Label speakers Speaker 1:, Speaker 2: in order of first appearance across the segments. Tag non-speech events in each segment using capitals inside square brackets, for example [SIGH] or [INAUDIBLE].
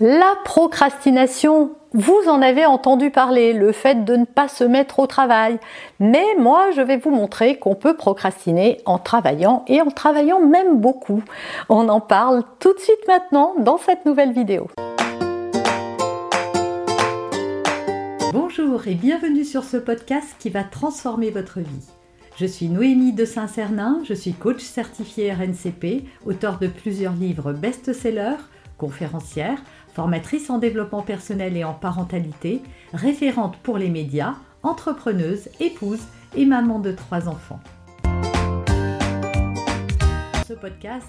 Speaker 1: La procrastination, vous en avez entendu parler, le fait de ne pas se mettre au travail. Mais moi, je vais vous montrer qu'on peut procrastiner en travaillant et en travaillant même beaucoup. On en parle tout de suite maintenant dans cette nouvelle vidéo. Bonjour et bienvenue sur ce podcast qui va transformer votre vie. Je suis Noémie de Saint-Cernin, je suis coach certifié RNCP, auteur de plusieurs livres best-sellers, conférencière, formatrice en développement personnel et en parentalité, référente pour les médias, entrepreneuse, épouse et maman de trois enfants. Ce podcast,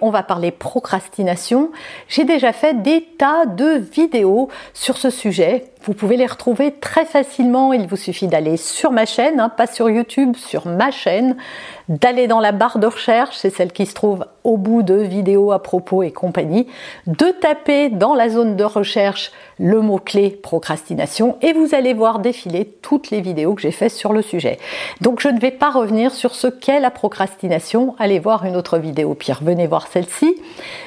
Speaker 1: On va parler procrastination. J'ai déjà fait des tas de vidéos sur ce sujet. Vous pouvez les retrouver très facilement. Il vous suffit d'aller sur ma chaîne, hein, pas sur YouTube, sur ma chaîne d'aller dans la barre de recherche, c'est celle qui se trouve au bout de vidéos à propos et compagnie, de taper dans la zone de recherche le mot-clé procrastination et vous allez voir défiler toutes les vidéos que j'ai faites sur le sujet. Donc je ne vais pas revenir sur ce qu'est la procrastination, allez voir une autre vidéo, pire, venez voir celle-ci,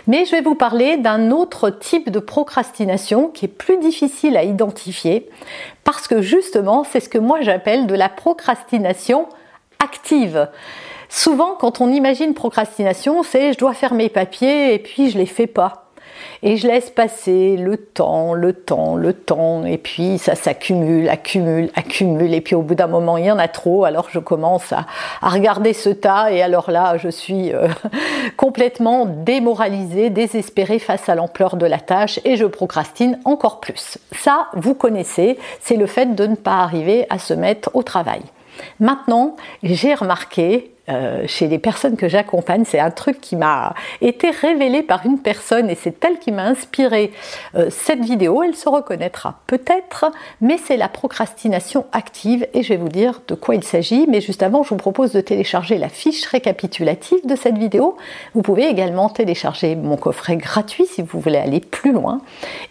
Speaker 1: mais je vais vous parler d'un autre type de procrastination qui est plus difficile à identifier parce que justement c'est ce que moi j'appelle de la procrastination active. Souvent, quand on imagine procrastination, c'est je dois faire mes papiers et puis je les fais pas. Et je laisse passer le temps, le temps, le temps, et puis ça s'accumule, accumule, accumule, et puis au bout d'un moment, il y en a trop, alors je commence à, regarder ce tas, et alors là, je suis euh, [LAUGHS] complètement démoralisée, désespérée face à l'ampleur de la tâche, et je procrastine encore plus. Ça, vous connaissez, c'est le fait de ne pas arriver à se mettre au travail. Maintenant, j'ai remarqué euh, chez les personnes que j'accompagne, c'est un truc qui m'a été révélé par une personne et c'est elle qui m'a inspiré euh, cette vidéo. Elle se reconnaîtra peut-être, mais c'est la procrastination active et je vais vous dire de quoi il s'agit. Mais juste avant, je vous propose de télécharger la fiche récapitulative de cette vidéo. Vous pouvez également télécharger mon coffret gratuit si vous voulez aller plus loin.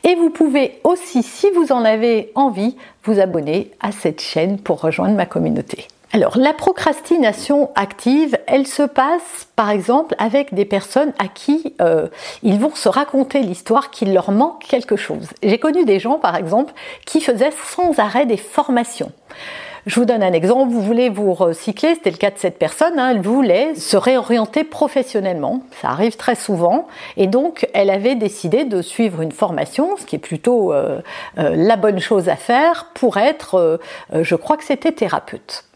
Speaker 1: Et vous pouvez aussi, si vous en avez envie, vous abonner à cette chaîne pour rejoindre ma communauté. Alors, la procrastination active, elle se passe par exemple avec des personnes à qui euh, ils vont se raconter l'histoire qu'il leur manque quelque chose. J'ai connu des gens par exemple qui faisaient sans arrêt des formations. Je vous donne un exemple, vous voulez vous recycler, c'était le cas de cette personne, hein, elle voulait se réorienter professionnellement, ça arrive très souvent, et donc elle avait décidé de suivre une formation, ce qui est plutôt euh, euh, la bonne chose à faire pour être, je crois que c'était thérapeute.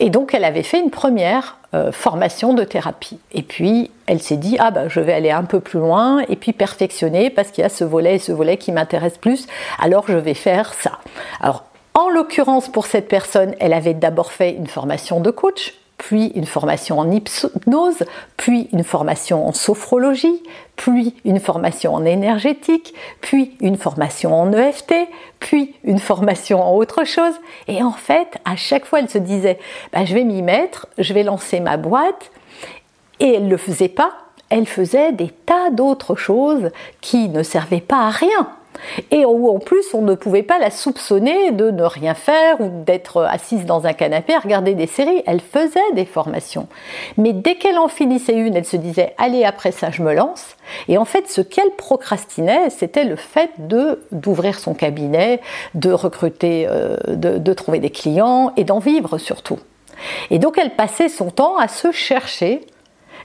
Speaker 1: Et donc elle avait fait une première euh, formation de thérapie. Et puis elle s'est dit ah ben je vais aller un peu plus loin et puis perfectionner parce qu'il y a ce volet et ce volet qui m'intéresse plus. Alors je vais faire ça. Alors en l'occurrence pour cette personne, elle avait d'abord fait une formation de coach puis une formation en hypnose, puis une formation en sophrologie, puis une formation en énergétique, puis une formation en EFT, puis une formation en autre chose. Et en fait, à chaque fois, elle se disait, bah, je vais m'y mettre, je vais lancer ma boîte. Et elle ne le faisait pas, elle faisait des tas d'autres choses qui ne servaient pas à rien et où en plus on ne pouvait pas la soupçonner de ne rien faire ou d'être assise dans un canapé à regarder des séries. Elle faisait des formations. Mais dès qu'elle en finissait une, elle se disait allez après ça je me lance. Et en fait ce qu'elle procrastinait, c'était le fait de d'ouvrir son cabinet, de recruter, euh, de, de trouver des clients et d'en vivre surtout. Et donc elle passait son temps à se chercher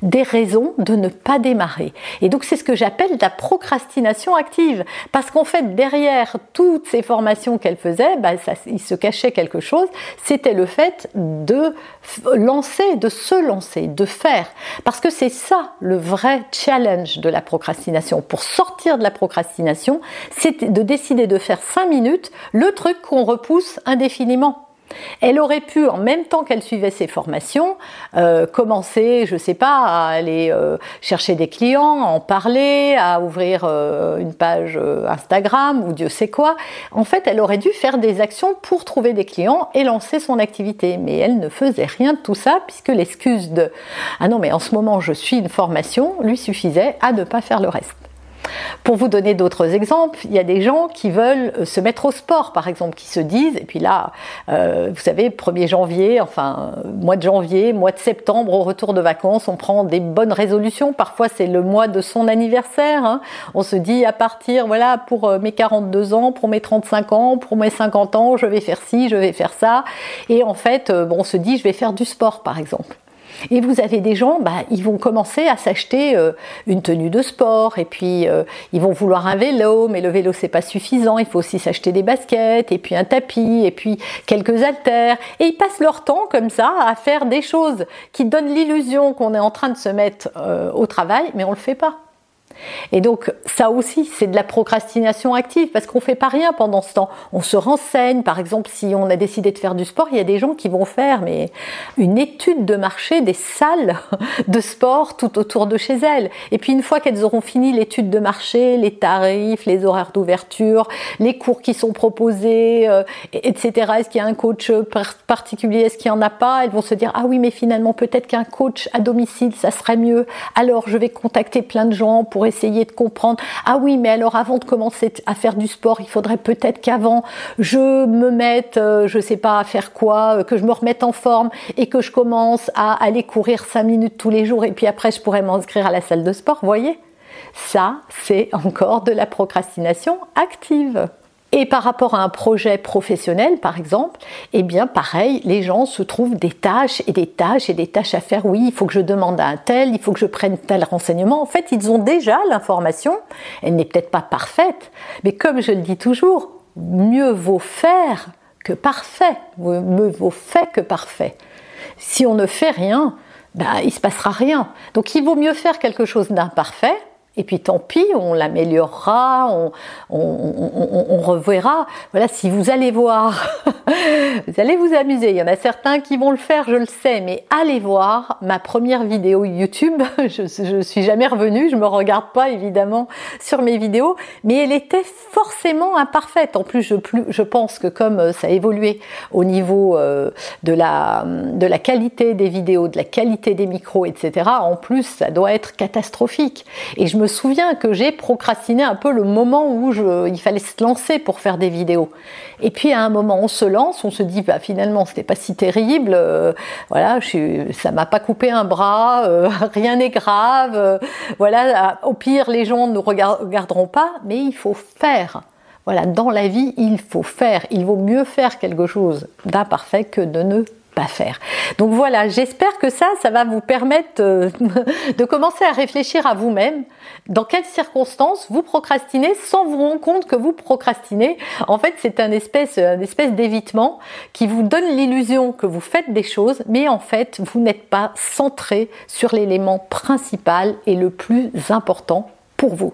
Speaker 1: des raisons de ne pas démarrer. Et donc c'est ce que j'appelle la procrastination active. Parce qu'en fait, derrière toutes ces formations qu'elle faisait, bah, il se cachait quelque chose. C'était le fait de lancer, de se lancer, de faire. Parce que c'est ça le vrai challenge de la procrastination. Pour sortir de la procrastination, c'est de décider de faire 5 minutes le truc qu'on repousse indéfiniment. Elle aurait pu, en même temps qu'elle suivait ses formations, euh, commencer, je ne sais pas, à aller euh, chercher des clients, à en parler, à ouvrir euh, une page Instagram ou Dieu sait quoi. En fait, elle aurait dû faire des actions pour trouver des clients et lancer son activité. Mais elle ne faisait rien de tout ça puisque l'excuse de ⁇ Ah non, mais en ce moment je suis une formation ⁇ lui suffisait à ne pas faire le reste. Pour vous donner d'autres exemples, il y a des gens qui veulent euh, se mettre au sport, par exemple, qui se disent, et puis là, euh, vous savez, 1er janvier, enfin, mois de janvier, mois de septembre, au retour de vacances, on prend des bonnes résolutions. Parfois, c'est le mois de son anniversaire. Hein. On se dit, à partir, voilà, pour euh, mes 42 ans, pour mes 35 ans, pour mes 50 ans, je vais faire ci, je vais faire ça. Et en fait, bon, on se dit, je vais faire du sport, par exemple. Et vous avez des gens, bah, ils vont commencer à s'acheter euh, une tenue de sport, et puis euh, ils vont vouloir un vélo, mais le vélo c'est pas suffisant, il faut aussi s'acheter des baskets, et puis un tapis, et puis quelques haltères, et ils passent leur temps comme ça à faire des choses qui donnent l'illusion qu'on est en train de se mettre euh, au travail, mais on le fait pas. Et donc ça aussi, c'est de la procrastination active parce qu'on fait pas rien pendant ce temps. On se renseigne, par exemple, si on a décidé de faire du sport, il y a des gens qui vont faire mais une étude de marché des salles [LAUGHS] de sport tout autour de chez elles. Et puis une fois qu'elles auront fini l'étude de marché, les tarifs, les horaires d'ouverture, les cours qui sont proposés, euh, etc. Est-ce qu'il y a un coach particulier, est-ce qu'il y en a pas Elles vont se dire ah oui mais finalement peut-être qu'un coach à domicile ça serait mieux. Alors je vais contacter plein de gens pour essayer de comprendre. Ah oui, mais alors avant de commencer à faire du sport, il faudrait peut-être qu'avant je me mette, euh, je sais pas à faire quoi, euh, que je me remette en forme et que je commence à aller courir 5 minutes tous les jours et puis après je pourrais m'inscrire à la salle de sport, voyez? Ça, c'est encore de la procrastination active. Et par rapport à un projet professionnel, par exemple, eh bien, pareil, les gens se trouvent des tâches et des tâches et des tâches à faire. Oui, il faut que je demande à un tel, il faut que je prenne tel renseignement. En fait, ils ont déjà l'information. Elle n'est peut-être pas parfaite, mais comme je le dis toujours, mieux vaut faire que parfait. Mieux vaut fait que parfait. Si on ne fait rien, ben, il se passera rien. Donc, il vaut mieux faire quelque chose d'imparfait et puis tant pis, on l'améliorera, on, reverra. Voilà, si vous allez voir, [LAUGHS] vous allez vous amuser. Il y en a certains qui vont le faire, je le sais, mais allez voir ma première vidéo YouTube. [LAUGHS] Je ne suis jamais revenue, je me regarde pas évidemment sur mes vidéos, mais elle était forcément imparfaite. En plus, je, pense que comme ça a évolué au niveau euh, de la, de la qualité des vidéos, de la qualité des micros, etc., en plus, ça doit être catastrophique. Et je me souviens que j'ai procrastiné un peu le moment où il fallait se lancer pour faire des vidéos. Et puis à un moment, on se lance, on se dit bah finalement c'était pas si terrible, euh, voilà, ça m'a pas coupé un bras, euh, [LAUGHS] rien n'est grave, euh, voilà. Au pire, les gens ne regarderont pas, mais il faut faire. Voilà, dans la vie, il faut faire. Il vaut mieux faire quelque chose d'imparfait que de ne faire. Donc voilà, j'espère que ça, ça va vous permettre euh, [LAUGHS] de commencer à réfléchir à vous-même dans quelles circonstances vous procrastinez sans vous rendre compte que vous procrastinez? En fait, c'est un espèce, un espèce d'évitement qui vous donne l'illusion que vous faites des choses, mais en fait, vous n'êtes pas centré sur l'élément principal et le plus important pour vous.